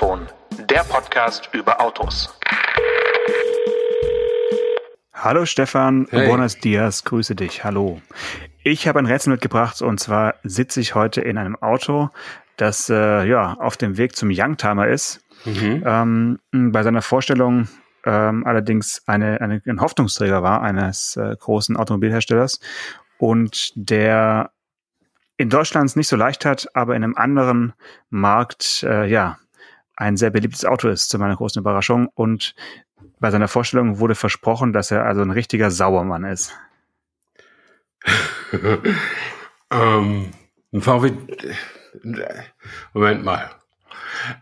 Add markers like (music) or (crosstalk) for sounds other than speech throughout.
Mikrofon, der Podcast über Autos. Hallo Stefan, Hey. buenos dias, grüße dich, hallo. Ich habe ein Rätsel mitgebracht und zwar sitze ich heute in einem Auto, das äh, ja auf dem Weg zum Youngtimer ist. Mhm. Ähm, bei seiner Vorstellung ähm, allerdings eine, eine, ein Hoffnungsträger war eines äh, großen Automobilherstellers und der in Deutschland es nicht so leicht hat, aber in einem anderen Markt äh, ja ein sehr beliebtes Auto ist, zu meiner großen Überraschung. Und bei seiner Vorstellung wurde versprochen, dass er also ein richtiger Sauermann ist. (laughs) ähm, ein VW. Moment mal.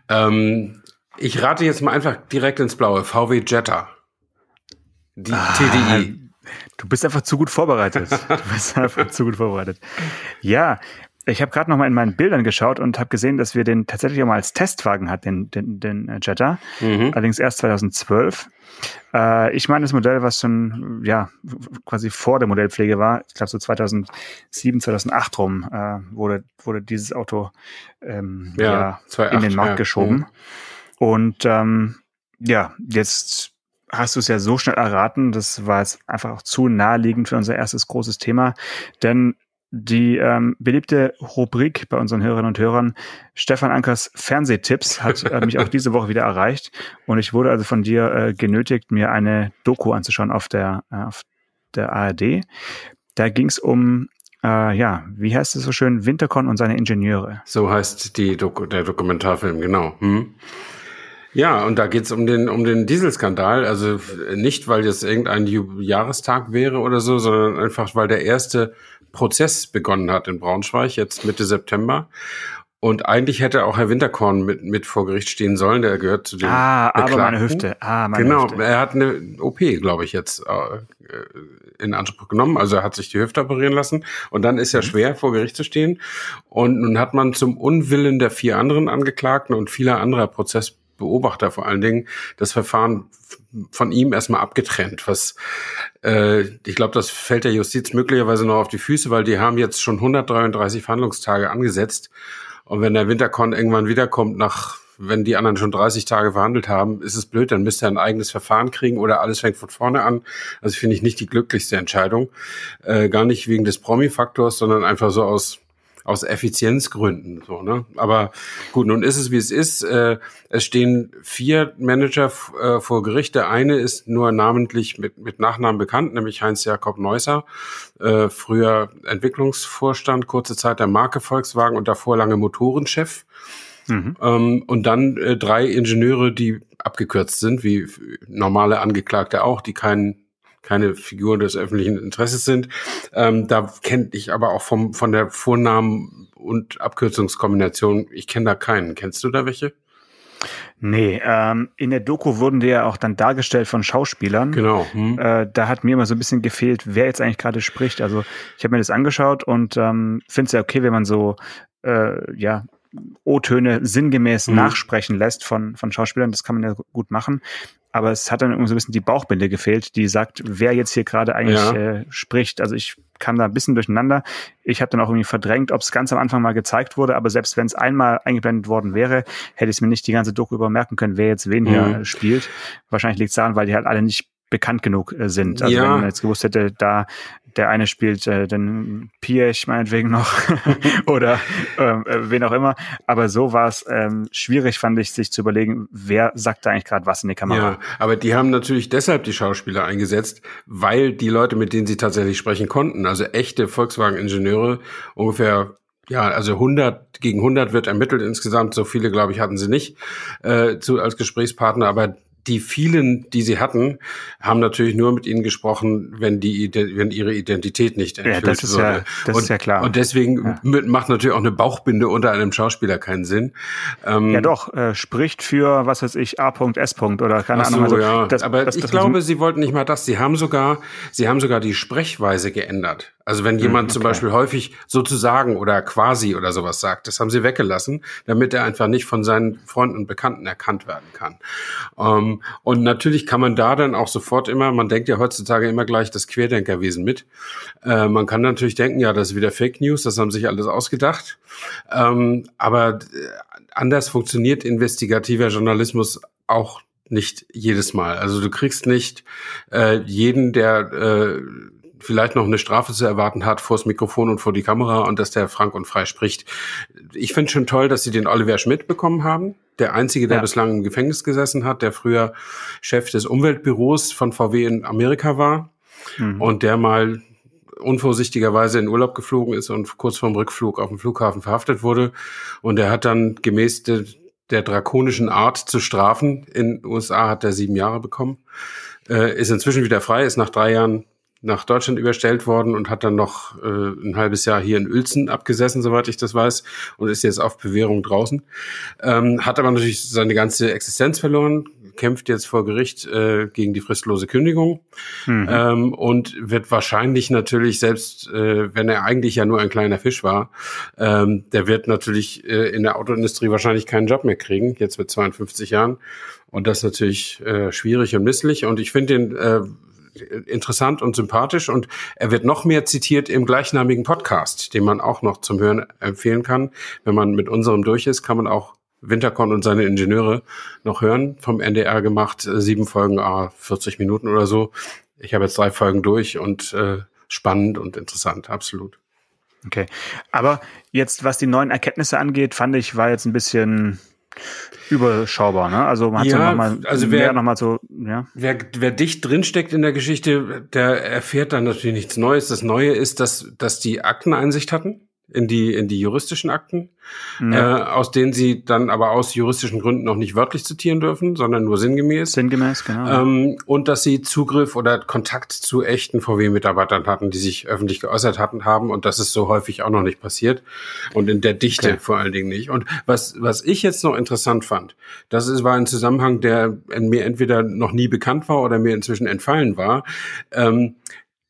Ähm, ich rate jetzt mal einfach direkt ins Blaue. VW Jetta. Die TDI. Du bist einfach zu gut vorbereitet. Du bist einfach zu gut vorbereitet. Ja, ich habe gerade noch mal in meinen Bildern geschaut und habe gesehen, dass wir den tatsächlich auch mal als Testwagen hat, den, den, den äh, Jetta. Mhm. Allerdings erst 2012. Äh, ich meine das Modell, was schon ja quasi vor der Modellpflege war. Ich glaube so 2007, 2008 rum äh, wurde wurde dieses Auto ähm, Ja, ja, 2008, in den Markt ja. geschoben. Mhm. Und ähm, ja, jetzt hast du es ja so schnell erraten. Das war jetzt einfach auch zu naheliegend für unser erstes großes Thema. Denn die ähm, beliebte Rubrik bei unseren Hörerinnen und Hörern, Stefan Ankers Fernsehtipps, hat äh, mich auch diese Woche wieder erreicht. Und ich wurde also von dir äh, genötigt, mir eine Doku anzuschauen auf der, äh, auf der ARD. Da ging es um, äh, ja, wie heißt es so schön, Winterkorn und seine Ingenieure. So heißt die Doku, der Dokumentarfilm, genau. Hm. Ja, und da geht's um den, um den Dieselskandal. Also nicht, weil jetzt irgendein Jahrestag wäre oder so, sondern einfach, weil der erste Prozess begonnen hat in Braunschweig, jetzt Mitte September. Und eigentlich hätte auch Herr Winterkorn mit, mit vor Gericht stehen sollen. Der gehört zu den Ah, aber Beklagten. meine Hüfte. Ah, meine Genau, Hüfte. er hat eine OP, glaube ich, jetzt äh, in Anspruch genommen. Also er hat sich die Hüfte operieren lassen und dann Mhm. ist ja schwer, vor Gericht zu stehen. Und nun hat man zum Unwillen der vier anderen Angeklagten und vieler anderer Prozessbeobachter vor allen Dingen das Verfahren von ihm erstmal abgetrennt. Was äh, ich glaube, das fällt der Justiz möglicherweise noch auf die Füße, weil die haben jetzt schon 133 Verhandlungstage angesetzt. Und wenn der Winterkorn irgendwann wiederkommt, nach, wenn die anderen schon 30 Tage verhandelt haben, ist es blöd, dann müsste er ein eigenes Verfahren kriegen oder alles fängt von vorne an. Also finde ich nicht die glücklichste Entscheidung. Äh, gar nicht wegen des Promi-Faktors, sondern einfach so aus, aus Effizienzgründen. So, ne? Aber gut, nun ist es, wie es ist. Äh, es stehen vier Manager äh, vor Gericht. Der eine ist nur namentlich mit, mit Nachnamen bekannt, nämlich Heinz-Jakob Neusser, äh, früher Entwicklungsvorstand, kurze Zeit der Marke Volkswagen und davor lange Motorenchef. Mhm. Ähm, und dann äh, drei Ingenieure, die abgekürzt sind, wie normale Angeklagte auch, die kein, keine Figur des öffentlichen Interesses sind. Ähm, da kenne ich aber auch vom, von der Vornamen- und Abkürzungskombination, ich kenne da keinen. Kennst du da welche? Nee, ähm, in der Doku wurden die ja auch dann dargestellt von Schauspielern. Genau. Hm. Äh, da hat mir immer so ein bisschen gefehlt, wer jetzt eigentlich gerade spricht. Also ich habe mir das angeschaut und ähm, finde es ja okay, wenn man so äh, ja O-Töne sinngemäß Mhm. nachsprechen lässt von, von Schauspielern. Das kann man ja gut machen. Aber es hat dann irgendwie so ein bisschen die Bauchbinde gefehlt, die sagt, wer jetzt hier gerade eigentlich Ja. äh, spricht. Also ich kam da ein bisschen durcheinander. Ich habe dann auch irgendwie verdrängt, ob es ganz am Anfang mal gezeigt wurde, aber selbst wenn es einmal eingeblendet worden wäre, hätte ich es mir nicht die ganze Doku über merken können, wer jetzt wen hier Mhm. äh, spielt. Wahrscheinlich liegt es daran, weil die halt alle nicht bekannt genug äh, sind. Also Ja. wenn man jetzt gewusst hätte, da der eine spielt äh, den Piech meinetwegen noch (laughs) oder ähm, äh, wen auch immer. Aber so war es ähm, schwierig, fand ich, sich zu überlegen, wer sagt da eigentlich gerade was in die Kamera. Ja, aber die haben natürlich deshalb die Schauspieler eingesetzt, weil die Leute, mit denen sie tatsächlich sprechen konnten, also echte Volkswagen-Ingenieure, ungefähr ja, also 100 gegen 100 wird ermittelt insgesamt. So viele, glaube ich, hatten sie nicht äh, zu, als Gesprächspartner. Aber die vielen, die sie hatten, haben natürlich nur mit ihnen gesprochen, wenn die, wenn ihre Identität nicht enthüllt das ist wurde. ja- das und, ist ja klar. Und deswegen Ja. macht natürlich auch eine Bauchbinde unter einem Schauspieler keinen Sinn. Ähm, Ja, doch, äh, spricht für, was weiß ich, A.S. oder keine Ach Ahnung. so, also ja. das- aber das- ich glaube, sie wollten nicht mal das. Sie haben sogar, sie haben sogar die Sprechweise geändert. Also wenn jemand okay. zum Beispiel häufig sozusagen oder quasi oder sowas sagt, das haben sie weggelassen, damit er einfach nicht von seinen Freunden und Bekannten erkannt werden kann. Ähm, und natürlich kann man da dann auch sofort immer, man denkt ja heutzutage immer gleich das Querdenkerwesen mit. Äh, man kann natürlich denken, ja, das ist wieder Fake News, das haben sich alles ausgedacht. Ähm, aber äh, anders funktioniert investigativer Journalismus auch nicht jedes Mal. Also du kriegst nicht äh, jeden, der äh, vielleicht noch eine Strafe zu erwarten hat, vors Mikrofon und vor die Kamera und dass der frank und frei spricht. Ich finde schon toll, dass sie den Oliver Schmidt bekommen haben. Der einzige, der ja. bislang im Gefängnis gesessen hat, der früher Chef des Umweltbüros von VW in Amerika war mhm. und der mal unvorsichtigerweise in Urlaub geflogen ist und kurz vorm Rückflug auf dem Flughafen verhaftet wurde. Und er hat dann gemäß de, der drakonischen Art zu strafen in den USA hat er sieben Jahre bekommen, äh, ist inzwischen wieder frei, ist nach drei Jahren nach Deutschland überstellt worden und hat dann noch äh, ein halbes Jahr hier in Uelzen abgesessen, soweit ich das weiß, und ist jetzt auf Bewährung draußen. Ähm, hat aber natürlich seine ganze Existenz verloren, kämpft jetzt vor Gericht äh, gegen die fristlose Kündigung mhm. ähm, und wird wahrscheinlich natürlich, selbst äh, wenn er eigentlich ja nur ein kleiner Fisch war, ähm, der wird natürlich äh, in der Autoindustrie wahrscheinlich keinen Job mehr kriegen, jetzt mit 52 Jahren. Und das ist natürlich äh, schwierig und misslich. Und ich finde den äh, interessant und sympathisch und er wird noch mehr zitiert im gleichnamigen Podcast, den man auch noch zum Hören empfehlen kann. Wenn man mit unserem durch ist, kann man auch Winterkorn und seine Ingenieure noch hören, vom NDR gemacht, äh, sieben Folgen, ah, 40 Minuten oder so. Ich habe jetzt drei Folgen durch und äh, spannend und interessant, absolut. Okay, aber jetzt, was die neuen Erkenntnisse angeht, fand ich, war jetzt ein bisschen überschaubar, ne? Also man hat ja, noch mal, also wer noch mal so, ja. Wer, wer dicht drinsteckt in der Geschichte, der erfährt dann natürlich nichts Neues. Das Neue ist, dass, dass die Akteneinsicht hatten in die, in die juristischen Akten, ja. äh, aus denen sie dann aber aus juristischen Gründen noch nicht wörtlich zitieren dürfen, sondern nur sinngemäß. Sinngemäß, genau. Ähm, und dass sie Zugriff oder Kontakt zu echten VW-Mitarbeitern hatten, die sich öffentlich geäußert hatten, haben. Und das ist so häufig auch noch nicht passiert. Und in der Dichte okay. vor allen Dingen nicht. Und was, was ich jetzt noch interessant fand, das ist, war ein Zusammenhang, der mir entweder noch nie bekannt war oder mir inzwischen entfallen war. Ähm,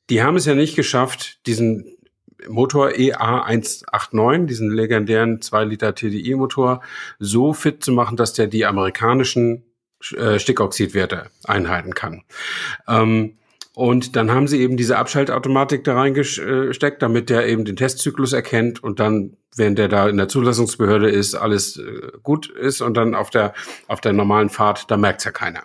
die haben es ja nicht geschafft, diesen Motor EA189, diesen legendären 2 Liter TDI-Motor, so fit zu machen, dass der die amerikanischen äh, Stickoxidwerte einhalten kann. Ähm, und dann haben sie eben diese Abschaltautomatik da reingesteckt, damit der eben den Testzyklus erkennt und dann, wenn der da in der Zulassungsbehörde ist, alles äh, gut ist und dann auf der auf der normalen Fahrt, da merkt's ja keiner.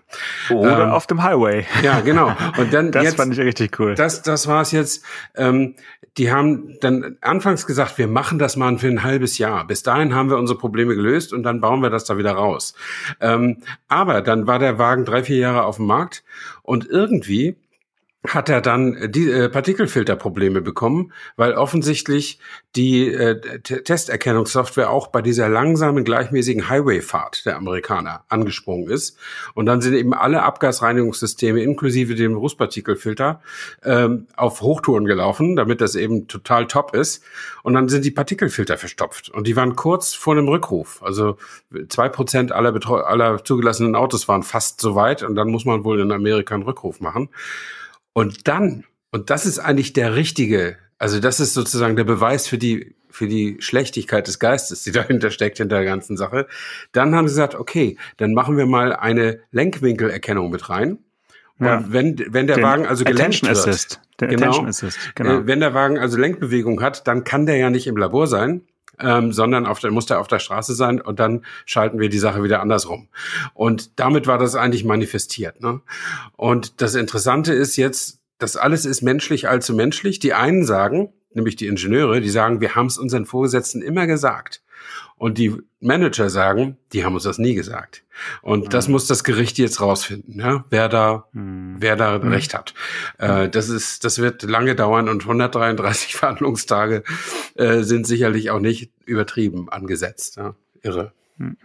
Oder ähm, auf dem Highway. Ja, genau. Und dann (laughs) das jetzt, fand ich richtig cool. Das das war's jetzt. Ähm, die haben dann anfangs gesagt, wir machen das mal für ein halbes Jahr. Bis dahin haben wir unsere Probleme gelöst und dann bauen wir das da wieder raus. Ähm, aber dann war der Wagen drei vier Jahre auf dem Markt und irgendwie hat er dann die äh, Partikelfilterprobleme bekommen, weil offensichtlich die äh, Testerkennungssoftware auch bei dieser langsamen, gleichmäßigen Highwayfahrt der Amerikaner angesprungen ist. Und dann sind eben alle Abgasreinigungssysteme inklusive dem Rußpartikelfilter ähm, auf Hochtouren gelaufen, damit das eben total top ist. Und dann sind die Partikelfilter verstopft. Und die waren kurz vor einem Rückruf. Also zwei Prozent aller, aller zugelassenen Autos waren fast so weit. Und dann muss man wohl in Amerika einen Rückruf machen. Und dann, und das ist eigentlich der richtige, also das ist sozusagen der Beweis für die, für die Schlechtigkeit des Geistes, die (laughs) dahinter steckt, hinter der ganzen Sache. Dann haben sie gesagt, okay, dann machen wir mal eine Lenkwinkelerkennung mit rein. Und ja. wenn, wenn der Den Wagen also gelenkt Attention wird, Assist. Der genau, Attention Assist, genau. Äh, wenn der Wagen also Lenkbewegung hat, dann kann der ja nicht im Labor sein, ähm, sondern auf der, muss der auf der Straße sein und dann schalten wir die Sache wieder andersrum. Und damit war das eigentlich manifestiert. Ne? Und das Interessante ist jetzt, das alles ist menschlich allzu menschlich. Die einen sagen, nämlich die Ingenieure, die sagen, wir haben es unseren Vorgesetzten immer gesagt. Und die Manager sagen, die haben uns das nie gesagt. Und mhm. das muss das Gericht jetzt rausfinden, ja? wer da, mhm. wer da mhm. Recht hat. Äh, das ist, das wird lange dauern und 133 (laughs) Verhandlungstage äh, sind sicherlich auch nicht übertrieben angesetzt. Ja? Irre. Mhm.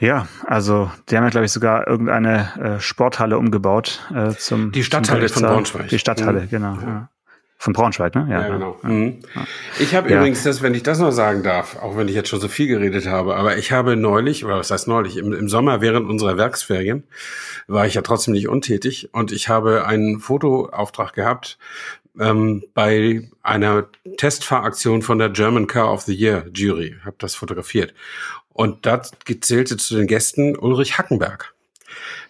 Ja, also die haben ja, glaube ich, sogar irgendeine äh, Sporthalle umgebaut äh, zum Die Stadthalle zum von Braunschweig. Die Stadthalle, mhm. genau. Ja. Von Braunschweig, ne? Ja, ja genau. Mhm. Ich habe ja. übrigens das, wenn ich das noch sagen darf, auch wenn ich jetzt schon so viel geredet habe, aber ich habe neulich, oder was heißt neulich, im, im Sommer während unserer Werksferien war ich ja trotzdem nicht untätig und ich habe einen Fotoauftrag gehabt ähm, bei einer Testfahraktion von der German Car of the Year Jury. Habe das fotografiert. Und da zählte zu den Gästen Ulrich Hackenberg,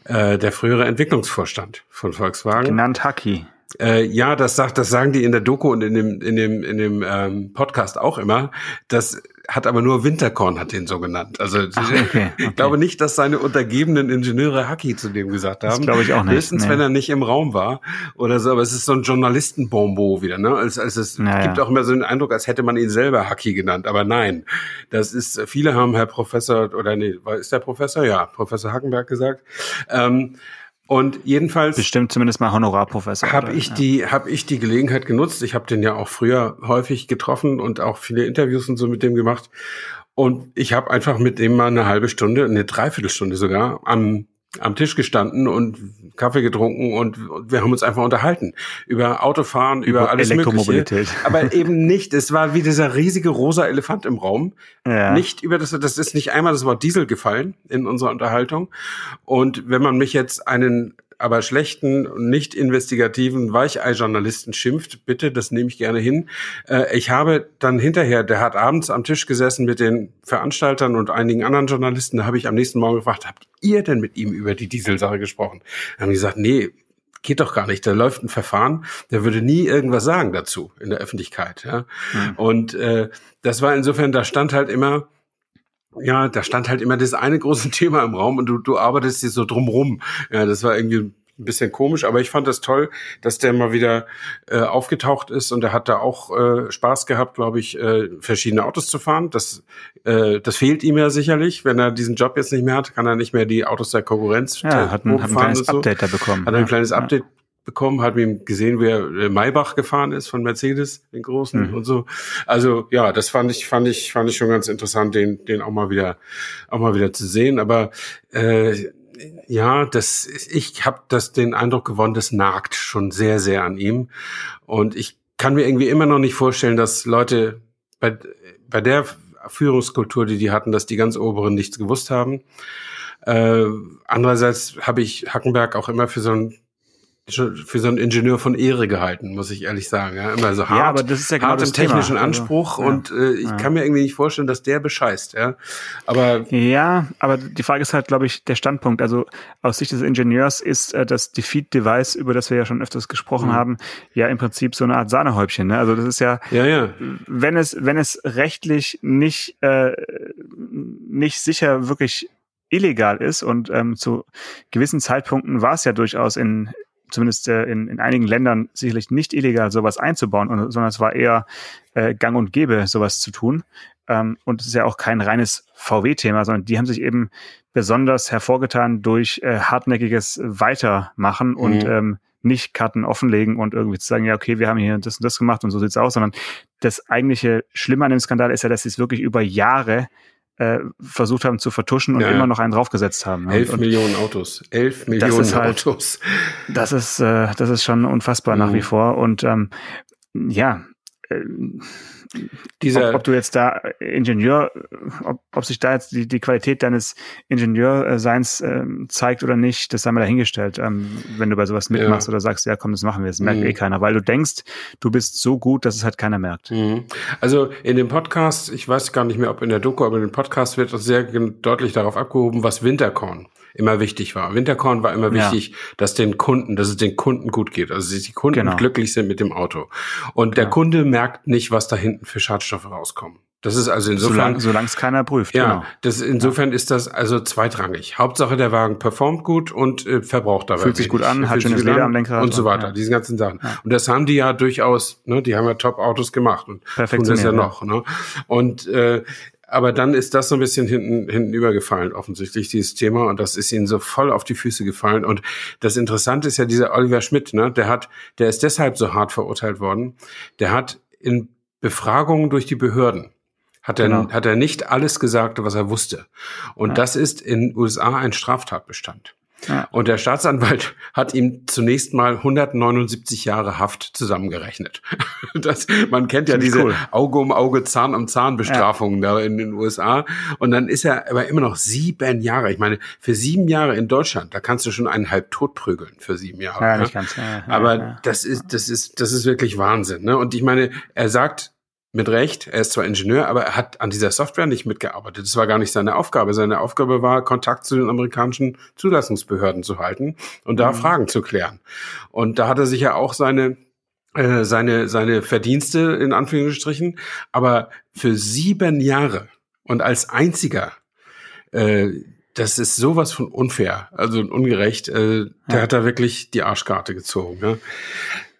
äh, der frühere Entwicklungsvorstand von Volkswagen. Genannt Hacki. Äh, ja, das sagt, das sagen die in der Doku und in dem in dem in dem ähm, Podcast auch immer. Das hat aber nur Winterkorn hat den so genannt. Also Ach, okay, (laughs) okay. ich glaube nicht, dass seine untergebenen Ingenieure Hacki zu dem gesagt haben. Das glaube ich auch nicht. Höchstens, nee. wenn er nicht im Raum war oder so. Aber es ist so ein Journalistenbombo wieder. Ne? Als, als es naja. gibt auch immer so den Eindruck, als hätte man ihn selber Hacki genannt. Aber nein, das ist. Viele haben Herr Professor oder nee, ist der Professor? Ja, Professor Hackenberg gesagt. Ähm, und jedenfalls bestimmt zumindest mal Honorarprofessor. Habe ich ja. die habe ich die Gelegenheit genutzt. Ich habe den ja auch früher häufig getroffen und auch viele Interviews und so mit dem gemacht. Und ich habe einfach mit dem mal eine halbe Stunde, eine Dreiviertelstunde sogar am am Tisch gestanden und Kaffee getrunken und, wir haben uns einfach unterhalten über Autofahren, über, über alles Elektromobilität. Mögliche. (laughs) Aber eben nicht. Es war wie dieser riesige rosa Elefant im Raum. Ja. Nicht über das, das ist nicht einmal das Wort Diesel gefallen in unserer Unterhaltung. Und wenn man mich jetzt einen aber schlechten, nicht investigativen Weichei-Journalisten schimpft, bitte, das nehme ich gerne hin. Äh, ich habe dann hinterher, der hat abends am Tisch gesessen mit den Veranstaltern und einigen anderen Journalisten, da habe ich am nächsten Morgen gefragt, habt ihr denn mit ihm über die Dieselsache gesprochen? Da haben die gesagt, nee, geht doch gar nicht. Da läuft ein Verfahren, der würde nie irgendwas sagen dazu in der Öffentlichkeit. Ja? Mhm. Und äh, das war insofern, da stand halt immer, ja, da stand halt immer das eine große (laughs) Thema im Raum und du, du arbeitest dir so drumrum. Ja, das war irgendwie ein bisschen komisch, aber ich fand das toll, dass der mal wieder äh, aufgetaucht ist und er hat da auch äh, Spaß gehabt, glaube ich, äh, verschiedene Autos zu fahren. Das, äh, das fehlt ihm ja sicherlich. Wenn er diesen Job jetzt nicht mehr hat, kann er nicht mehr die Autos der Konkurrenz ja, hat ein, hat ein kleines so. Update da bekommen. Hat ein kleines Update bekommen, hat ihm gesehen, wie er äh, Maybach gefahren ist von Mercedes, den großen mhm. und so. Also ja, das fand ich, fand ich, fand ich schon ganz interessant, den, den auch mal wieder, auch mal wieder zu sehen. Aber äh, ja, das, ich habe das den Eindruck gewonnen, das nagt schon sehr, sehr an ihm. Und ich kann mir irgendwie immer noch nicht vorstellen, dass Leute bei, bei der Führungskultur, die die hatten, dass die ganz Oberen nichts gewusst haben. Äh, andererseits habe ich Hackenberg auch immer für so ein für so einen Ingenieur von Ehre gehalten, muss ich ehrlich sagen. Ja, immer so hart, ja, aber das ist ja genau hart im technischen Thema. Also, Anspruch also, und äh, ich ja. kann mir irgendwie nicht vorstellen, dass der bescheißt. Ja, aber ja, aber die Frage ist halt, glaube ich, der Standpunkt. Also aus Sicht des Ingenieurs ist äh, das Defeat-Device, über das wir ja schon öfters gesprochen mhm. haben, ja im Prinzip so eine Art Sahnehäubchen. Ne? Also das ist ja, ja, ja. wenn es wenn es rechtlich nicht äh, nicht sicher wirklich illegal ist und ähm, zu gewissen Zeitpunkten war es ja durchaus in zumindest äh, in, in einigen Ländern sicherlich nicht illegal, sowas einzubauen, sondern es war eher äh, gang und gäbe, sowas zu tun. Ähm, und es ist ja auch kein reines VW-Thema, sondern die haben sich eben besonders hervorgetan durch äh, hartnäckiges Weitermachen mhm. und ähm, nicht Karten offenlegen und irgendwie zu sagen, ja, okay, wir haben hier das und das gemacht und so sieht's aus, sondern das eigentliche Schlimme an dem Skandal ist ja, dass sie es wirklich über Jahre äh, versucht haben zu vertuschen und ja, immer noch einen draufgesetzt haben. Elf und, Millionen Autos. Elf Millionen halt, Autos. Das ist, äh, das ist schon unfassbar mhm. nach wie vor. Und ähm, ja, dieser, ob, ob, du jetzt da Ingenieur, ob, ob sich da jetzt die, die Qualität deines Ingenieurseins ähm, zeigt oder nicht, das sei mal dahingestellt, ähm, wenn du bei sowas mitmachst ja. oder sagst, ja komm, das machen wir, das merkt mhm. eh keiner, weil du denkst, du bist so gut, dass es halt keiner merkt. Mhm. Also in dem Podcast, ich weiß gar nicht mehr, ob in der Doku, aber in dem Podcast wird sehr deutlich darauf abgehoben, was Winterkorn immer wichtig war. Winterkorn war immer wichtig, ja. dass den Kunden, dass es den Kunden gut geht, also dass die Kunden genau. glücklich sind mit dem Auto. Und genau. der Kunde merkt nicht, was da hinten für Schadstoffe rauskommen. Das ist also insofern. Solange es keiner prüft. Ja, genau. das, insofern ja. ist das also zweitrangig. Hauptsache der Wagen performt gut und äh, verbraucht dabei. Fühlt sich gut an, hat schönes Leder am Lenkrad. Und so weiter, ja. diese ganzen Sachen. Ja. Und das haben die ja durchaus, ne, die haben ja Top-Autos gemacht und tun das ja noch. Ne? Und äh, aber dann ist das so ein bisschen hinten, hinten übergefallen, offensichtlich, dieses Thema. Und das ist ihnen so voll auf die Füße gefallen. Und das Interessante ist ja dieser Oliver Schmidt, ne? Der hat, der ist deshalb so hart verurteilt worden. Der hat in Befragungen durch die Behörden hat er, genau. hat er nicht alles gesagt, was er wusste. Und ja. das ist in USA ein Straftatbestand. Ja. Und der Staatsanwalt (laughs) hat ihm zunächst mal 179 Jahre Haft zusammengerechnet. (laughs) Das, man kennt ja diese cool. Auge um Auge, Zahn um Zahn Bestrafungen ja. da in den USA. Und dann ist er aber immer noch sieben Jahre. Ich meine, für sieben Jahre in Deutschland, da kannst du schon einen halb tot prügeln für sieben Jahre. Ja, ne? nicht ganz. Ja, aber das ist, das ist, das ist wirklich Wahnsinn. Ne? Und ich meine, er sagt, mit Recht, er ist zwar Ingenieur, aber er hat an dieser Software nicht mitgearbeitet. Das war gar nicht seine Aufgabe. Seine Aufgabe war, Kontakt zu den amerikanischen Zulassungsbehörden zu halten und da mhm. Fragen zu klären. Und da hat er sich ja auch seine äh, seine seine Verdienste in Anführungsstrichen, aber für sieben Jahre und als einziger äh, das ist sowas von unfair, also ungerecht. Äh, der ja. hat da wirklich die Arschkarte gezogen. Ne?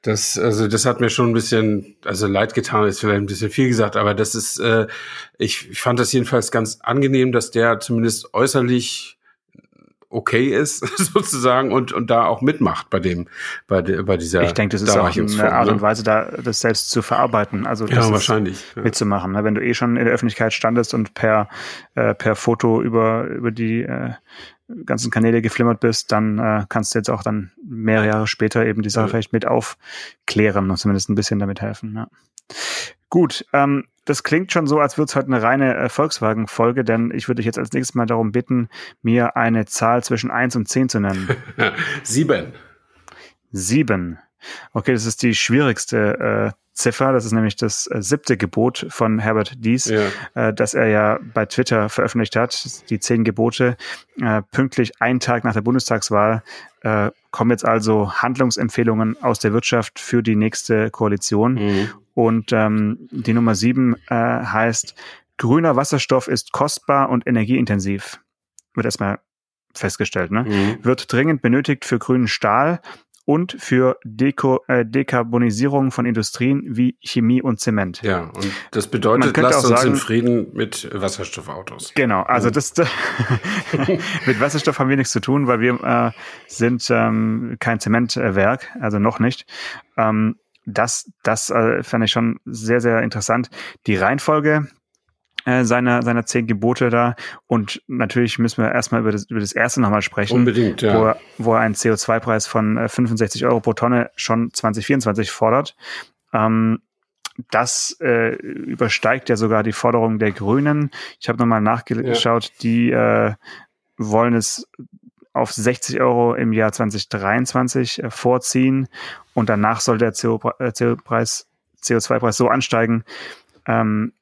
Das, also das hat mir schon ein bisschen, also leid getan, ist vielleicht ein bisschen viel gesagt, aber das ist, äh, ich, ich fand das jedenfalls ganz angenehm, dass der zumindest äußerlich okay ist (laughs) sozusagen und und da auch mitmacht bei dem bei de, bei dieser ich denke das ist auch eine Art und ne? Weise da das selbst zu verarbeiten also ja wahrscheinlich ja. mitzumachen ne? wenn du eh schon in der Öffentlichkeit standest und per äh, per Foto über über die äh, ganzen Kanäle geflimmert bist, dann äh, kannst du jetzt auch dann mehrere Jahre später eben die Sache ja. vielleicht mit aufklären und zumindest ein bisschen damit helfen. Ja. Gut, ähm, das klingt schon so, als würde es heute eine reine äh, Volkswagen-Folge, denn ich würde dich jetzt als nächstes mal darum bitten, mir eine Zahl zwischen eins und zehn zu nennen. (laughs) Sieben. Sieben. Okay, das ist die schwierigste äh, Ziffer, das ist nämlich das äh, siebte Gebot von Herbert Dies, ja. äh, das er ja bei Twitter veröffentlicht hat, die zehn Gebote. Äh, pünktlich einen Tag nach der Bundestagswahl äh, kommen jetzt also Handlungsempfehlungen aus der Wirtschaft für die nächste Koalition. Mhm. Und ähm, die Nummer sieben äh, heißt, grüner Wasserstoff ist kostbar und energieintensiv. Wird erstmal festgestellt, ne? Mhm. Wird dringend benötigt für grünen Stahl und für Deko, äh, Dekarbonisierung von Industrien wie Chemie und Zement. Ja, und das bedeutet, lasst uns sagen, in Frieden mit Wasserstoffautos. Genau, also mhm. das (laughs) mit Wasserstoff haben wir nichts zu tun, weil wir äh, sind ähm, kein Zementwerk, also noch nicht. Ähm, das das äh, fand ich schon sehr, sehr interessant. Die Reihenfolge äh, seiner, seiner zehn Gebote da. Und natürlich müssen wir erstmal über das, über das erste nochmal sprechen. Unbedingt, ja. Wo er, wo er einen CO2-Preis von äh, 65 Euro pro Tonne schon 2024 fordert. Ähm, das äh, übersteigt ja sogar die Forderung der Grünen. Ich habe nochmal nachgeschaut, ja. die äh, wollen es auf 60 Euro im Jahr 2023 äh, vorziehen und danach soll der CO2-Preis CO CO2 so ansteigen, ähm,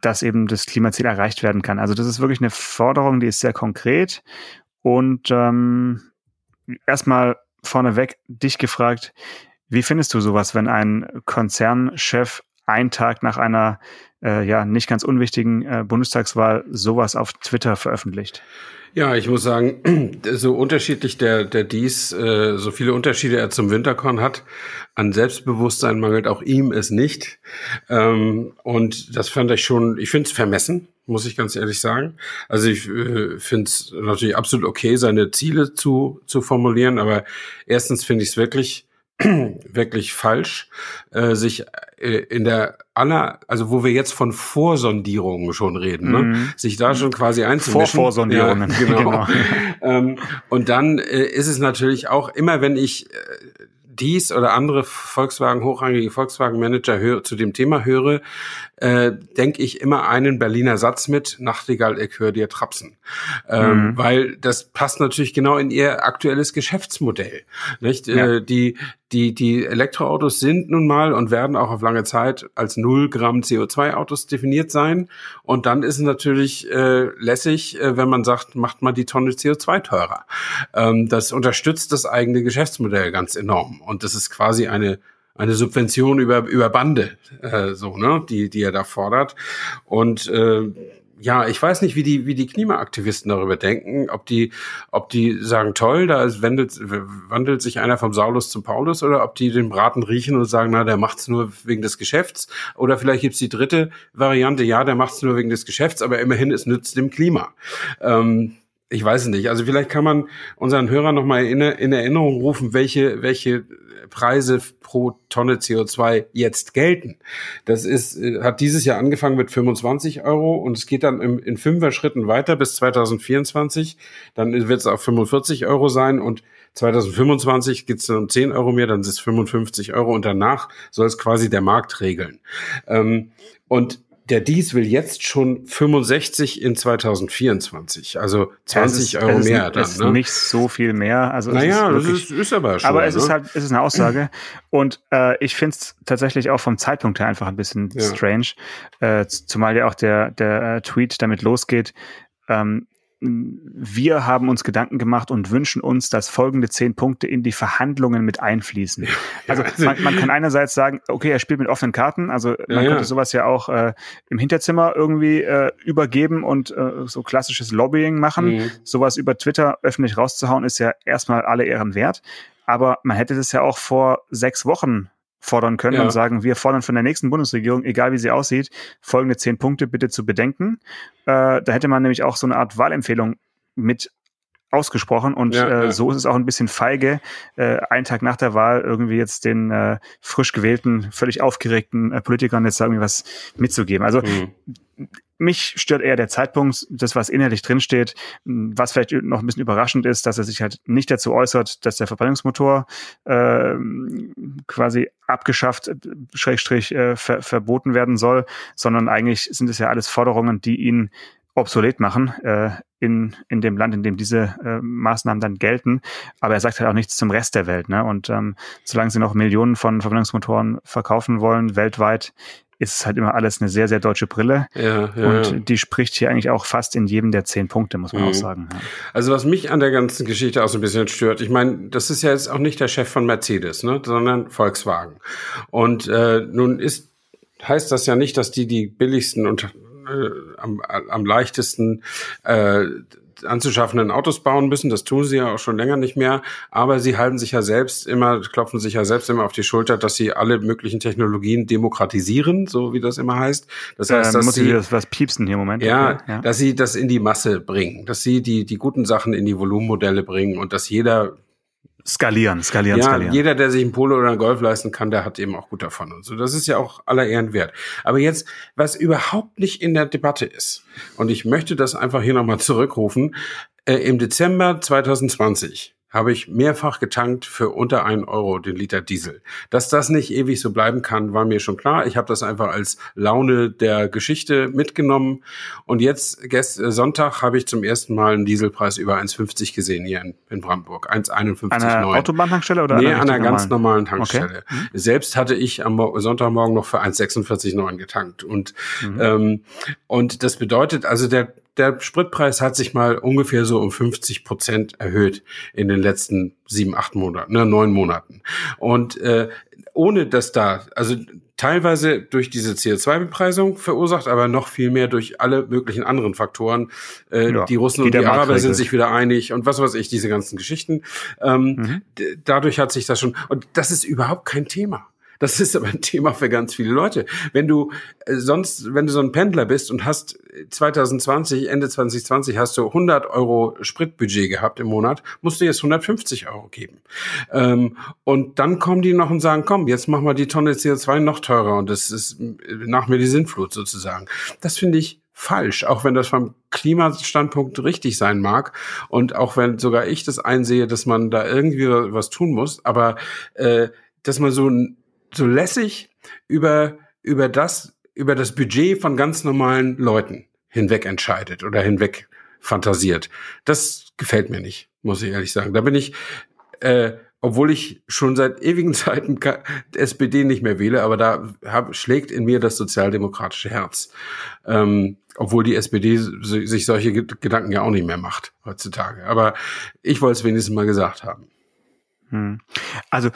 dass eben das Klimaziel erreicht werden kann. Also das ist wirklich eine Forderung, die ist sehr konkret. Und ähm, erstmal vorneweg dich gefragt, wie findest du sowas, wenn ein Konzernchef einen Tag nach einer äh, ja nicht ganz unwichtigen äh, Bundestagswahl sowas auf Twitter veröffentlicht? Ja, ich muss sagen, (clears throat) so unterschiedlich der, der dies, äh, so viele Unterschiede er zum Winterkorn hat, an Selbstbewusstsein mangelt auch ihm es nicht. Ähm, und das fand ich schon, ich finde es vermessen, muss ich ganz ehrlich sagen. Also ich äh, finde es natürlich absolut okay, seine Ziele zu, zu formulieren, aber erstens finde ich es wirklich (clears throat) wirklich falsch, äh, sich äh, in der aller, also wo wir jetzt von Vorsondierungen schon reden, ne? Mhm. sich da schon quasi einzumischen. Vor Vorsondierungen, ja, genau. genau. (laughs) ähm, und dann äh, ist es natürlich auch immer, wenn ich äh, dies oder andere Volkswagen, hochrangige Volkswagen-Manager höre, zu dem Thema höre, äh, denke ich immer einen Berliner Satz mit, Nachtigall, ich höre dir trapsen. Ähm, mhm. Weil das passt natürlich genau in ihr aktuelles Geschäftsmodell. Nicht? Ja. Äh, die, die, die Elektroautos sind nun mal und werden auch auf lange Zeit als null Gramm CO2-Autos definiert sein. Und dann ist es natürlich äh, lässig, äh, wenn man sagt, macht mal die Tonne CO2 teurer. Ähm, das unterstützt das eigene Geschäftsmodell ganz enorm. Und das ist quasi eine eine Subvention über über Bande, äh, so ne, die die er da fordert. Und äh, ja, ich weiß nicht, wie die, wie die Klimaaktivisten darüber denken, ob die, ob die sagen, toll, da wandelt, wandelt sich einer vom Saulus zum Paulus oder ob die den Braten riechen und sagen, na, der macht's nur wegen des Geschäfts. Oder vielleicht gibt's die dritte Variante, ja, der macht's nur wegen des Geschäfts, aber immerhin, es nützt dem Klima. Ähm, ich weiß es nicht. Also vielleicht kann man unseren Hörern nochmal in, in Erinnerung rufen, welche, welche Preise pro Tonne CO2 jetzt gelten. Das ist, äh, hat dieses Jahr angefangen mit 25 Euro und es geht dann im, in fünfer Schritten weiter bis 2024. Dann wird es auf 45 Euro sein und 2025 geht es dann um 10 Euro mehr, dann ist es 55 Euro und danach soll es quasi der Markt regeln. Ähm, und der Dies will jetzt schon 65 in 2024. Also 20 ist, Euro ist, mehr dann. Ist ne? nicht so viel mehr. Also naja, ist wirklich, das ist, ist aber schon. Aber es ne? ist halt, es ist eine Aussage. Und äh, ich finde es tatsächlich auch vom Zeitpunkt her einfach ein bisschen ja. strange. Äh, zumal ja auch der, der äh, Tweet damit losgeht. Ähm, wir haben uns Gedanken gemacht und wünschen uns, dass folgende zehn Punkte in die Verhandlungen mit einfließen. Also, also man, man, kann einerseits sagen, okay, er spielt mit offenen Karten, also man ja, könnte sowas ja auch äh, im Hinterzimmer irgendwie äh, übergeben und äh, so klassisches Lobbying machen. Mhm. Sowas über Twitter öffentlich rauszuhauen, ist ja erstmal alle Ehren wert. Aber man hätte das ja auch vor sechs Wochen fordern können ja. und sagen, wir fordern von der nächsten Bundesregierung, egal wie sie aussieht, folgende zehn Punkte bitte zu bedenken. Äh, da hätte man nämlich auch so eine Art Wahlempfehlung mit ausgesprochen und ja, äh, ja. so ist es auch ein bisschen feige, äh, einen Tag nach der Wahl irgendwie jetzt den äh, frisch gewählten, völlig aufgeregten äh, Politikern jetzt irgendwie was mitzugeben. Also mhm mich stört eher der Zeitpunkt, das, was innerlich drinsteht. Was vielleicht noch ein bisschen überraschend ist, dass er sich halt nicht dazu äußert, dass der Verbrennungsmotor äh, quasi abgeschafft, Schrägstrich, äh, ver verboten werden soll, sondern eigentlich sind es ja alles Forderungen, die ihn obsolet machen äh, in, in dem Land, in dem diese äh, Maßnahmen dann gelten. Aber er sagt halt auch nichts zum Rest der Welt. Ne? Und ähm, solange sie noch Millionen von Verbrennungsmotoren verkaufen wollen, weltweit, ist es halt immer alles eine sehr, sehr deutsche Brille. Ja, ja, und ja. die spricht hier eigentlich auch fast in jedem der zehn Punkte, muss man mhm. auch sagen. Also was mich an der ganzen Geschichte auch so ein bisschen stört, ich meine, das ist ja jetzt auch nicht der Chef von Mercedes, ne, sondern Volkswagen. Und äh, nun ist heißt das ja nicht, dass die die billigsten und äh, am, am leichtesten äh, anzuschaffenden Autos bauen müssen. Das tun sie ja auch schon länger nicht mehr. Aber sie halten sich ja selbst immer, klopfen sich ja selbst immer auf die Schulter, dass sie alle möglichen Technologien demokratisieren, so wie das immer heißt. Das heißt, ähm, dass muss sie das was piepsen hier im Moment. Ja, okay, ja, dass sie das in die Masse bringen, dass sie die die guten Sachen in die Volumenmodelle bringen und dass jeder Skalieren, skalieren, ja, skalieren. Jeder, der sich ein Polo oder ein Golf leisten kann, der hat eben auch gut davon und so. Das ist ja auch aller Ehren wert. Aber jetzt, was überhaupt nicht in der Debatte ist, und ich möchte das einfach hier nochmal zurückrufen, äh, im Dezember 2020 habe ich mehrfach getankt für unter einen Euro den Liter Diesel. Dass das nicht ewig so bleiben kann, war mir schon klar. Ich habe das einfach als Laune der Geschichte mitgenommen. Und jetzt, gest, äh, Sonntag, habe ich zum ersten Mal einen Dieselpreis über 1,50 gesehen hier in, in Brandenburg. 1,51,9. An einer Autobahntankstelle oder? Nee, an einer ganz normalen Tankstelle. Okay. Mhm. Selbst hatte ich am Sonntagmorgen noch für 1,46,9 getankt. Und, mhm. ähm, und das bedeutet, also der der Spritpreis hat sich mal ungefähr so um 50 Prozent erhöht in den letzten sieben, acht Monaten, ne, neun Monaten. Und äh, ohne dass da, also teilweise durch diese CO2-Bepreisung verursacht, aber noch viel mehr durch alle möglichen anderen Faktoren. Äh, ja, die Russen und die Araber sind sich wieder einig und was weiß ich, diese ganzen Geschichten. Ähm, mhm. Dadurch hat sich das schon, und das ist überhaupt kein Thema. Das ist aber ein Thema für ganz viele Leute. Wenn du äh, sonst, wenn du so ein Pendler bist und hast 2020, Ende 2020 hast du 100 Euro Spritbudget gehabt im Monat, musst du jetzt 150 Euro geben. Ähm, und dann kommen die noch und sagen, komm, jetzt machen wir die Tonne CO2 noch teurer und das ist äh, nach mir die Sinnflut sozusagen. Das finde ich falsch, auch wenn das vom Klimastandpunkt richtig sein mag und auch wenn sogar ich das einsehe, dass man da irgendwie was tun muss, aber äh, dass man so ein so lässig über, über das, über das Budget von ganz normalen Leuten hinweg entscheidet oder hinweg fantasiert. Das gefällt mir nicht, muss ich ehrlich sagen. Da bin ich, äh, obwohl ich schon seit ewigen (laughs) Zeiten SPD nicht mehr wähle, aber da hab, schlägt in mir das sozialdemokratische Herz. Ähm, obwohl die SPD sich solche Gedanken ja auch nicht mehr macht heutzutage. Aber ich wollte es wenigstens mal gesagt haben. Hm. Also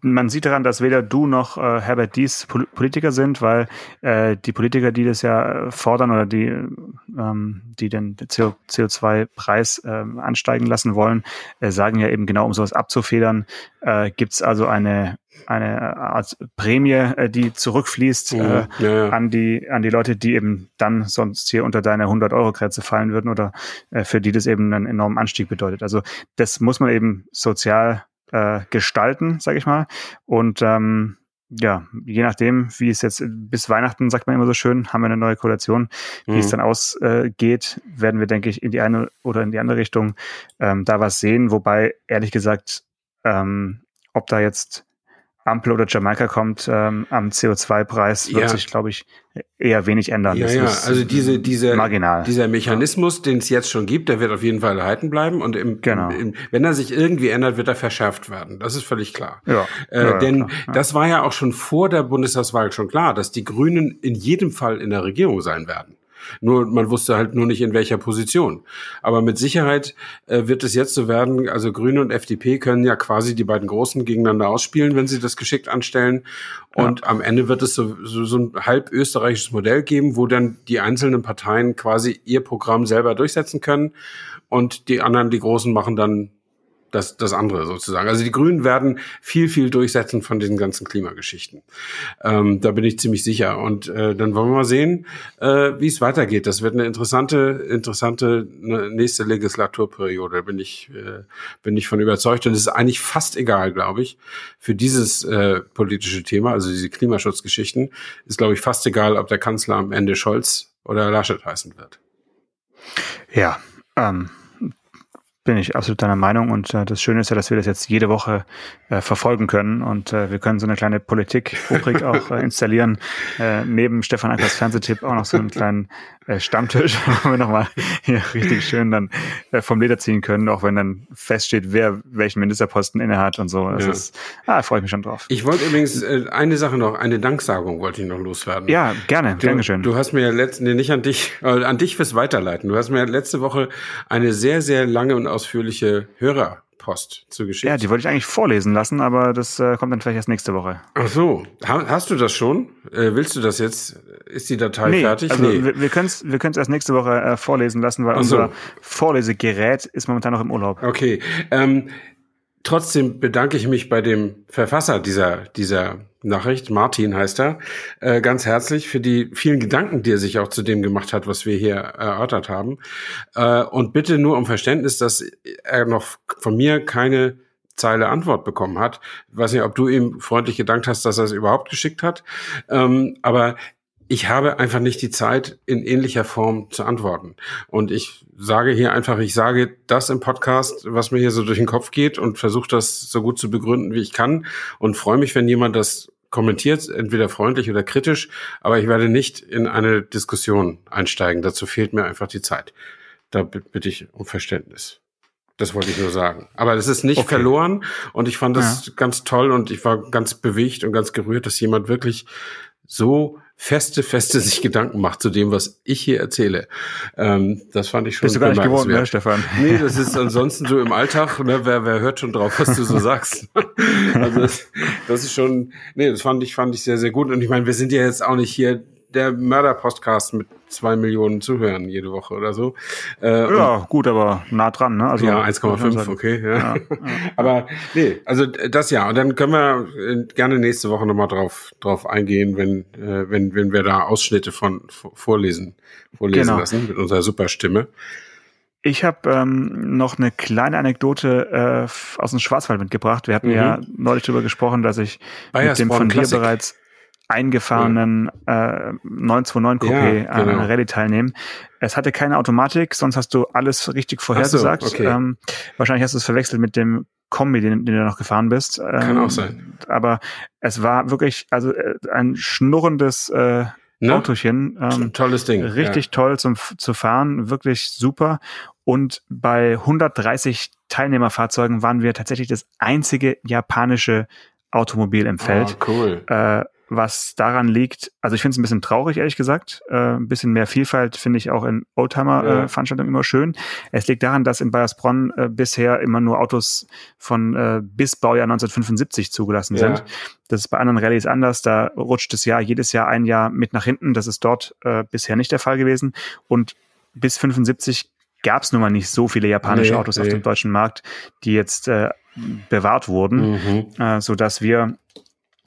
man sieht daran, dass weder du noch äh, Herbert Dies Politiker sind, weil äh, die Politiker, die das ja fordern oder die, ähm, die den CO CO2-Preis äh, ansteigen lassen wollen, äh, sagen ja eben genau, um sowas abzufedern, äh, gibt es also eine eine Art Prämie, äh, die zurückfließt Mhm. äh, ja. an die an die Leute, die eben dann sonst hier unter deine 100 Euro Grenze fallen würden oder äh, für die das eben einen enormen Anstieg bedeutet. Also das muss man eben sozial äh, gestalten, sage ich mal. Und ähm, ja, je nachdem, wie es jetzt bis Weihnachten, sagt man immer so schön, haben wir eine neue Koalition. Wie es Mhm. dann ausgeht, werden wir, denke ich, in die eine oder in die andere Richtung ähm, da was sehen. Wobei, ehrlich gesagt, ähm, ob da jetzt Ampel oder Jamaika kommt, ähm, am CO2-Preis wird Ja. sich, glaube ich, eher wenig ändern. Ja, Das ja, also diese, diese, marginal. dieser Mechanismus, den es jetzt schon gibt, der wird auf jeden Fall erhalten bleiben und im, Genau. im, im, wenn er sich irgendwie ändert, wird er verschärft werden. Das ist völlig klar. ja, Äh, ja, denn klar, das war ja auch schon vor der Bundestagswahl schon klar, dass die Grünen in jedem Fall in der Regierung sein werden. Nur man wusste halt nur nicht in welcher Position. Aber mit Sicherheit äh, wird es jetzt so werden. Also Grüne und FDP können ja quasi die beiden Großen gegeneinander ausspielen, wenn sie das geschickt anstellen. Und am Ende wird es so, so, so ein halb österreichisches Modell geben, wo dann die einzelnen Parteien quasi ihr Programm selber durchsetzen können und die anderen, die Großen, machen dann das, das andere sozusagen. Also die Grünen werden viel, viel durchsetzen von diesen ganzen Klimageschichten. Ähm, da bin ich ziemlich sicher. Und äh, dann wollen wir mal sehen, äh, wie es weitergeht. Das wird eine interessante, interessante ne, nächste Legislaturperiode. Bin ich, äh, bin ich von überzeugt. Und es ist eigentlich fast egal, glaube ich, für dieses äh, politische Thema, also diese Klimaschutzgeschichten, ist glaube ich fast egal, ob der Kanzler am Ende Scholz oder Laschet heißen wird. Ja, ähm, bin ich absolut deiner Meinung und äh, das Schöne ist ja, dass wir das jetzt jede Woche äh, verfolgen können und äh, wir können so eine kleine Politik-Rubrik (laughs) auch äh, installieren. Äh, neben Stefan Ackers Fernsehtipp auch noch so einen kleinen äh, Stammtisch, (laughs) wo wir nochmal hier richtig schön dann äh, vom Leder ziehen können, auch wenn dann feststeht, wer welchen Ministerposten innehat und so. Das Ja. ist, ah, freue ich mich schon drauf. Ich wollte übrigens äh, eine Sache noch, eine Danksagung wollte ich noch loswerden. Ja, gerne, Du, Dankeschön. du hast mir letzte, nee, nicht an dich, äh, an dich fürs Weiterleiten. Du hast mir letzte Woche eine sehr, sehr lange und ausführliche Hörerpost zugeschickt. ja, die wollte ich eigentlich vorlesen lassen, aber das äh, kommt dann vielleicht erst nächste Woche. Ach so, ha, hast du das schon? Äh, willst du das jetzt? Ist die Datei fertig? Also wir, wir können es wir können's erst nächste Woche äh, vorlesen lassen, weil so. unser Vorlesegerät ist momentan noch im Urlaub. Okay. Ähm, trotzdem bedanke ich mich bei dem Verfasser dieser, dieser Nachricht, Martin heißt er, äh, ganz herzlich für die vielen Gedanken, die er sich auch zu dem gemacht hat, was wir hier erörtert haben. Äh, und bitte nur um Verständnis, dass er noch von mir keine Zeile Antwort bekommen hat. Ich weiß nicht, ob du ihm freundlich gedankt hast, dass er es überhaupt geschickt hat. Ähm, aber ich habe einfach nicht die Zeit, in ähnlicher Form zu antworten. Und ich sage hier einfach, ich sage das im Podcast, was mir hier so durch den Kopf geht und versuche das so gut zu begründen, wie ich kann und freue mich, wenn jemand das kommentiert, entweder freundlich oder kritisch, aber ich werde nicht in eine Diskussion einsteigen. Dazu fehlt mir einfach die Zeit. Da bitte ich um Verständnis. Das wollte ich nur sagen. Aber das ist nicht Okay. verloren und ich fand das ganz toll und ich war ganz bewegt und ganz gerührt, dass jemand wirklich so feste, feste sich Gedanken macht zu dem, was ich hier erzähle. Ähm, das fand ich schon Bist du gar nicht gewohnt, ne. Stefan? Nee, das (laughs) ist ansonsten so im Alltag, ne, wer, wer hört schon drauf, was du so sagst. Also das, das ist schon, nee, das fand ich, fand ich sehr, sehr gut. Und ich meine, wir sind ja jetzt auch nicht hier der Mörder-Podcast mit zwei Millionen Zuhörern jede Woche oder so. Äh, Ja, gut, aber nah dran, ne? Also, ja, muss man 1,5, sagen. okay. Ja. Ja, ja. (laughs) Aber nee, also das ja. Und dann können wir äh, gerne nächste Woche nochmal drauf, drauf eingehen, wenn, äh, wenn, wenn wir da Ausschnitte von vorlesen, vorlesen Genau. lassen mit unserer super Stimme. Ich habe ähm, noch eine kleine Anekdote äh, aus dem Schwarzwald mitgebracht. Wir hatten Mhm. ja neulich darüber gesprochen, dass ich mit dem von dir bereits eingefahrenen äh, 929 Coupé Ja, an genau. einer Rallye teilnehmen. Es hatte keine Automatik, sonst hast du alles richtig vorhergesagt. okay. ähm, wahrscheinlich hast du es verwechselt mit dem Kombi, den, den du noch gefahren bist. Kann Ähm, auch sein. Aber es war wirklich also äh, ein schnurrendes äh, Ne? Autochen. Ähm, Tolles Ding. Richtig toll zum zu fahren, wirklich super. Und bei 130 Teilnehmerfahrzeugen waren wir tatsächlich das einzige japanische Automobil im ja. Feld. Oh, cool. Äh, was daran liegt, also ich finde es ein bisschen traurig, ehrlich gesagt. Äh, ein bisschen mehr Vielfalt finde ich auch in Ja. Oldtimer-Veranstaltungen immer schön. Es liegt daran, dass in Bayersbronn äh, bisher immer nur Autos von äh, bis Baujahr 1975 zugelassen Ja. sind. Das ist bei anderen Rallyes anders. Da rutscht das Jahr jedes Jahr ein Jahr mit nach hinten. Das ist dort äh, bisher nicht der Fall gewesen. Und bis 75 gab es nun mal nicht so viele japanische Nee, Autos auf nee. dem deutschen Markt, die jetzt äh, bewahrt wurden Mhm. äh, so dass wir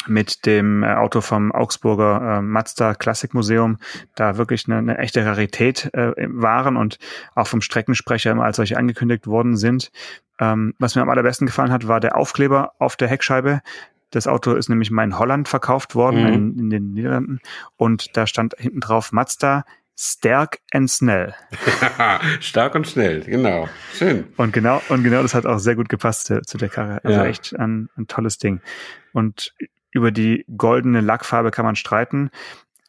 mit dem äh, Auto vom Augsburger äh, Mazda Klassikmuseum da wirklich eine, eine echte Rarität äh, waren und auch vom Streckensprecher immer als solche angekündigt worden sind. Ähm, was mir am allerbesten gefallen hat, war der Aufkleber auf der Heckscheibe. Das Auto ist nämlich mal in Holland verkauft worden, mhm. in, in, den Niederlanden. Und da stand hinten drauf Mazda Stark and Snell. (laughs) Stark und schnell, genau. Schön. Und genau, und genau das hat auch sehr gut gepasst zu, zu der Karre. Also ja. echt ein, ein tolles Ding. Und über die goldene Lackfarbe kann man streiten.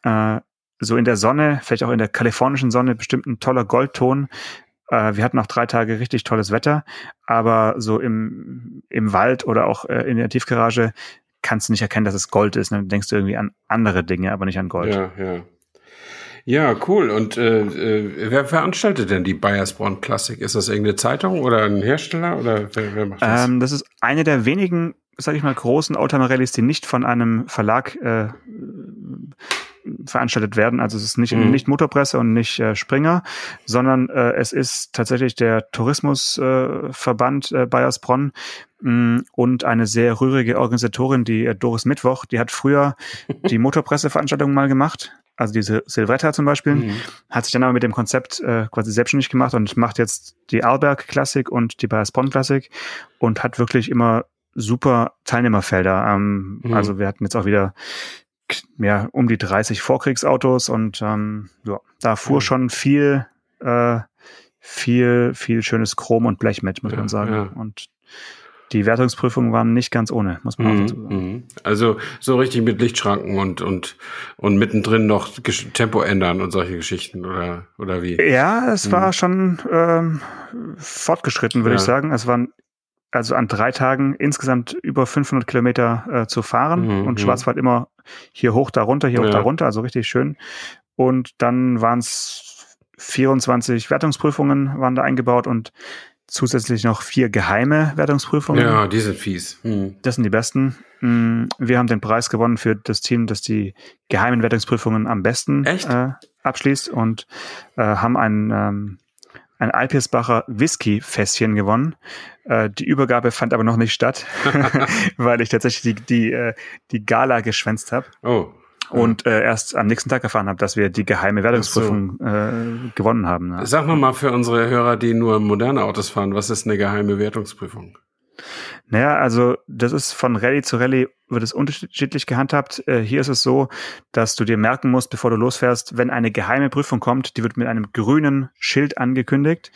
Äh, so in der Sonne, vielleicht auch in der kalifornischen Sonne, bestimmt ein toller Goldton. Äh, wir hatten auch drei Tage richtig tolles Wetter, aber so im, im Wald oder auch äh, in der Tiefgarage kannst du nicht erkennen, dass es Gold ist. Dann denkst du irgendwie an andere Dinge, aber nicht an Gold. Ja, ja. Ja, cool. Und äh, äh, wer veranstaltet denn die Bayersborn Classic? Ist das irgendeine Zeitung oder ein Hersteller oder wer, wer macht das? Ähm, das ist eine der wenigen sage ich mal, großen Oldtimer-Rallyes, die nicht von einem Verlag äh, veranstaltet werden. Also es ist nicht, mhm. nicht Motorpresse und nicht äh, Springer, sondern äh, es ist tatsächlich der Tourismusverband äh, äh, Bayersbronn mh, mm, und eine sehr rührige Organisatorin, die äh, Doris Mittwoch, die hat früher (laughs) die Motorpresseveranstaltung mal gemacht. Also diese Silvretta zum Beispiel, mhm. hat sich dann aber mit dem Konzept äh, quasi selbstständig gemacht und macht jetzt die Arlberg Classic und die Bayersbronn Classic und hat wirklich immer super Teilnehmerfelder. Ähm, mhm. Also wir hatten jetzt auch wieder ja, um die 30 Vorkriegsautos und ähm, ja, da fuhr mhm. schon viel, äh, viel, viel schönes Chrom und Blech mit, muss ja, man sagen. Ja. Und die Wertungsprüfungen waren nicht ganz ohne, muss man mhm, auch dazu sagen. Mhm. Also so richtig mit Lichtschranken und und und mittendrin noch Tempo ändern und solche Geschichten oder oder wie? Ja, es mhm. war schon ähm, fortgeschritten, würde ja. ich sagen. Es waren also an drei Tagen insgesamt über 500 Kilometer äh, zu fahren mhm, und mhm. Schwarzwald immer hier hoch, da runter, hier ja. hoch, da runter, also richtig schön. Und dann waren es 24 Wertungsprüfungen waren da eingebaut und zusätzlich noch vier geheime Wertungsprüfungen. Ja, die sind fies. Mhm. Das sind die besten. Mm, wir haben den Preis gewonnen für das Team, das die geheimen Wertungsprüfungen am besten äh, abschließt und äh, haben ein ähm, ein Alpirsbacher Whisky-Fässchen gewonnen. Äh, die Übergabe fand aber noch nicht statt, (laughs) weil ich tatsächlich die, die, äh, die Gala geschwänzt habe. Oh. Und äh, erst am nächsten Tag erfahren habe, dass wir die geheime Wertungsprüfung so. äh, gewonnen haben. Ja. Sag noch mal für unsere Hörer, die nur moderne Autos fahren, was ist eine geheime Wertungsprüfung? Naja, also das ist von Rallye zu Rallye wird es unterschiedlich gehandhabt. Äh, hier ist es so, dass du dir merken musst, bevor du losfährst, wenn eine geheime Prüfung kommt, die wird mit einem grünen Schild angekündigt,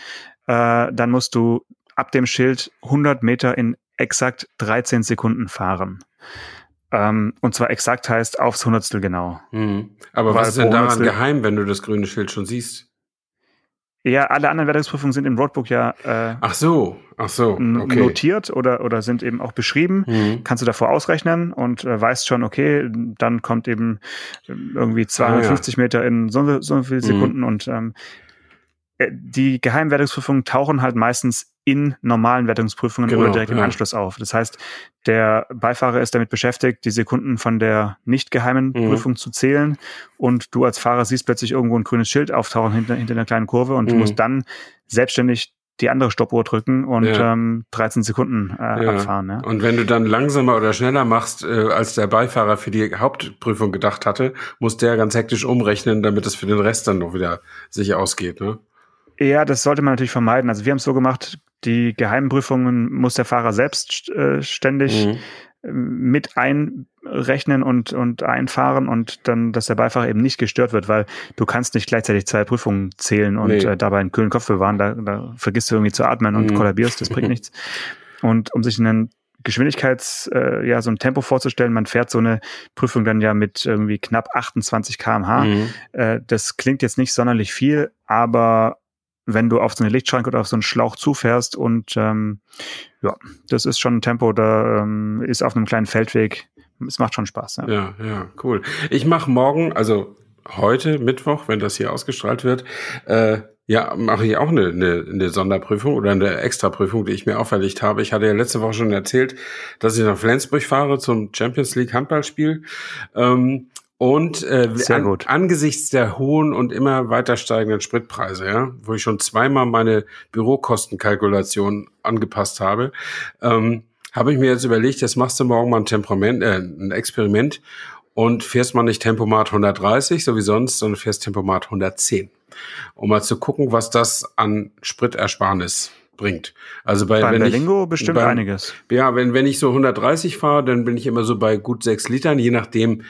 äh, dann musst du ab dem Schild 100 Meter in exakt 13 Sekunden fahren. Ähm, und zwar exakt heißt aufs Hundertstel genau. Mhm. Aber Weil was ist denn daran geheim, wenn du das grüne Schild schon siehst? Ja, alle anderen Wertungsprüfungen sind im Roadbook ja äh, ach so, ach so, okay. notiert oder, oder sind eben auch beschrieben. Mhm. Kannst du davor ausrechnen und äh, weißt schon, okay, dann kommt eben irgendwie 250 ah, ja. Meter in so, so viele mhm. Sekunden mhm. und ähm, äh, die Geheimwertungsprüfungen tauchen halt meistens in normalen Wertungsprüfungen genau, oder direkt ja. im Anschluss auf. Das heißt, der Beifahrer ist damit beschäftigt, die Sekunden von der nicht geheimen mhm. Prüfung zu zählen und du als Fahrer siehst plötzlich irgendwo ein grünes Schild auftauchen hinter, hinter einer kleinen Kurve und mhm. du musst dann selbstständig die andere Stoppuhr drücken und ja. ähm, 13 Sekunden äh, ja. abfahren. Ja. Und wenn du dann langsamer oder schneller machst, äh, als der Beifahrer für die Hauptprüfung gedacht hatte, muss der ganz hektisch umrechnen, damit es für den Rest dann noch wieder sich ausgeht. Ne? Ja, das sollte man natürlich vermeiden. Also wir haben es so gemacht, die geheimen Prüfungen muss der Fahrer selbst äh, ständig mhm. mit einrechnen und, und einfahren und dann, dass der Beifahrer eben nicht gestört wird, weil du kannst nicht gleichzeitig zwei Prüfungen zählen und nee. äh, dabei einen kühlen Kopf bewahren. Da, da vergisst du irgendwie zu atmen und mhm. kollabierst, das bringt (laughs) nichts. Und um sich einen Geschwindigkeits, äh, ja, so ein Tempo vorzustellen. Man fährt so eine Prüfung dann ja mit irgendwie knapp 28 kmh. Mhm. Äh, das klingt jetzt nicht sonderlich viel, aber wenn du auf so eine Lichtschranke oder auf so einen Schlauch zufährst und ähm, ja, das ist schon ein Tempo, da ähm, ist auf einem kleinen Feldweg. Es macht schon Spaß. Ja, ja, ja cool. Ich mache morgen, also heute Mittwoch, wenn das hier ausgestrahlt wird, äh, ja, mache ich auch eine, eine, eine Sonderprüfung oder eine Extraprüfung, die ich mir auferlegt habe. Ich hatte ja letzte Woche schon erzählt, dass ich nach Flensburg fahre zum Champions League Handballspiel. Ähm, und äh, an, angesichts der hohen und immer weiter steigenden Spritpreise, ja, wo ich schon zweimal meine Bürokostenkalkulation angepasst habe, ähm, habe ich mir jetzt überlegt, jetzt machst du morgen mal ein Temperament, äh, ein Experiment und fährst mal nicht Tempomat 130, so wie sonst, sondern fährst Tempomat 110. Um mal zu gucken, was das an Spritersparnis bringt. Also bei Beim wenn Berlingo ich, bestimmt beim, einiges. Ja, wenn, wenn ich so 130 fahre, dann bin ich immer so bei gut sechs Litern, je nachdem,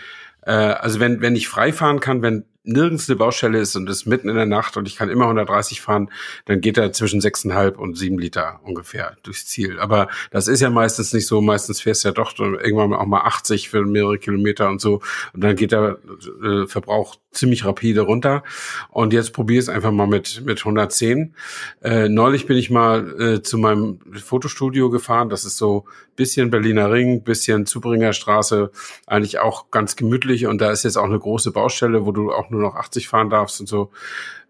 äh, also wenn, wenn ich frei fahren kann, wenn nirgends eine Baustelle ist und ist mitten in der Nacht und ich kann immer 130 fahren, dann geht er zwischen 6,5 und 7 Liter ungefähr durchs Ziel. Aber das ist ja meistens nicht so. Meistens fährst du ja doch irgendwann auch mal 80 für mehrere Kilometer und so. Und dann geht der äh, Verbrauch ziemlich rapide runter. Und jetzt probier es einfach mal mit, mit 110. Äh, neulich bin ich mal äh, zu meinem Fotostudio gefahren. Das ist so bisschen Berliner Ring, bisschen Zubringerstraße, eigentlich auch ganz gemütlich. Und da ist jetzt auch eine große Baustelle, wo du auch nur noch 80 fahren darfst und so.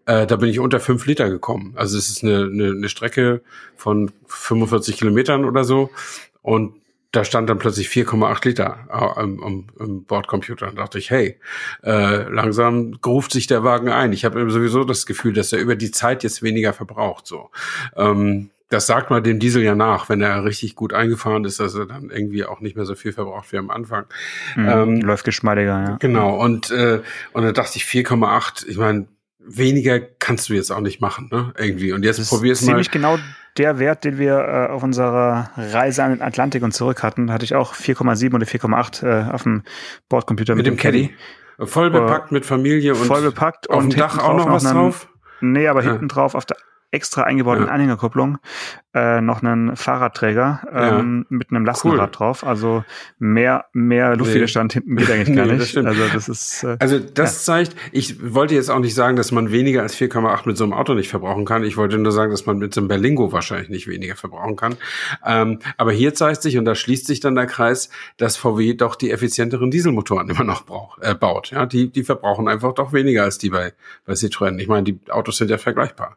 Äh, da bin ich unter fünf Liter gekommen. Also es ist eine, eine, eine Strecke von 45 Kilometern oder so. Und da stand dann plötzlich 4,8 Liter am, am, am Bordcomputer. Und dachte ich, hey, äh, langsam ruft sich der Wagen ein. Ich habe sowieso das Gefühl, dass er über die Zeit jetzt weniger verbraucht. So, ähm, das sagt man dem Diesel ja nach, wenn er richtig gut eingefahren ist, dass er dann irgendwie auch nicht mehr so viel verbraucht wie am Anfang. Mhm, ähm, läuft geschmeidiger, ja. Genau. Und äh, und da dachte ich 4,8. Ich meine, weniger kannst du jetzt auch nicht machen, ne? Irgendwie. Und jetzt probier's mal. Ziemlich genau der Wert, den wir äh, auf unserer Reise an den Atlantik und zurück hatten, hatte ich auch 4,7 oder 4,8 äh, auf dem Bordcomputer mit, mit dem Caddy. Voll bepackt mit Familie und voll bepackt auf und dem Dach auch noch was drauf? Nee, aber hinten drauf auf der extra eingebauten ja. Anhängerkupplung äh, noch einen Fahrradträger ähm, ja. mit einem Lastenrad cool. drauf. Also mehr mehr Luftwiderstand nee. hinten geht (laughs) eigentlich gar nee, nicht. Das also das ist äh, also das ja. zeigt. Ich wollte jetzt auch nicht sagen, dass man weniger als 4,8 mit so einem Auto nicht verbrauchen kann. Ich wollte nur sagen, dass man mit so einem Berlingo wahrscheinlich nicht weniger verbrauchen kann. Ähm, aber hier zeigt sich und da schließt sich dann der Kreis, dass VW doch die effizienteren Dieselmotoren (laughs) immer noch braucht, äh, baut. Ja, die die verbrauchen einfach doch weniger als die bei bei Citroën. Ich meine, die Autos sind ja vergleichbar.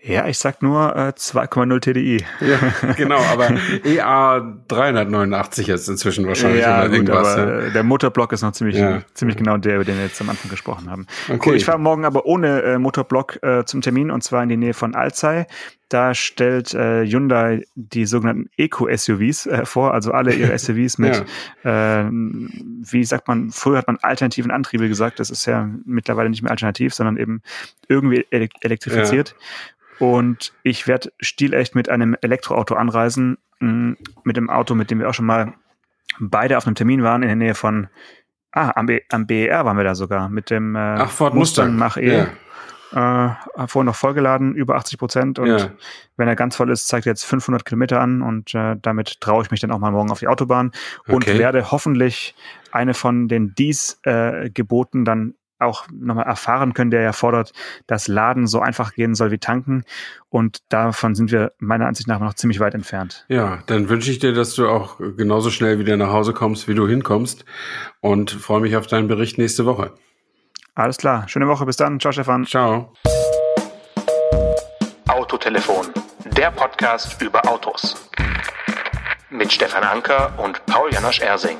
Ja, ich sag nur äh, 2,0 TDI. Ja, (laughs) genau, aber EA 389 jetzt inzwischen wahrscheinlich ja, gut, irgendwas. Aber, ja. Der Motorblock ist noch ziemlich, ja. ziemlich genau der, über den wir jetzt am Anfang gesprochen haben. Okay. Cool, ich fahre morgen aber ohne äh, Motorblock äh, zum Termin und zwar in die Nähe von Alzey. Da stellt äh, Hyundai die sogenannten Eco-SUVs äh, vor, also alle ihre (laughs) SUVs mit, ja. äh, wie sagt man, früher hat man alternativen Antriebe gesagt, das ist ja mittlerweile nicht mehr alternativ, sondern eben irgendwie elektrifiziert. Ja. Und ich werde stilecht mit einem Elektroauto anreisen, mh, mit dem Auto, mit dem wir auch schon mal beide auf einem Termin waren, in der Nähe von, ah, am, B, am BER waren wir da sogar, mit dem äh, Ach, Ford Mustang, Mach E. Ja äh, vorhin noch vollgeladen, über 80 Prozent. Und ja. wenn er ganz voll ist, zeigt er jetzt 500 Kilometer an. Und äh, damit traue ich mich dann auch mal morgen auf die Autobahn und okay. werde hoffentlich eine von den dies äh, Geboten dann auch nochmal erfahren können, der ja fordert, dass Laden so einfach gehen soll wie tanken. Und davon sind wir meiner Ansicht nach noch ziemlich weit entfernt. Ja, dann wünsche ich dir, dass du auch genauso schnell wieder nach Hause kommst, wie du hinkommst. Und freue mich auf deinen Bericht nächste Woche. Alles klar. Schöne Woche. Bis dann. Ciao, Stefan. Ciao. Autotelefon. Der Podcast über Autos. Mit Stefan Anker und Paul Janosch Ersing.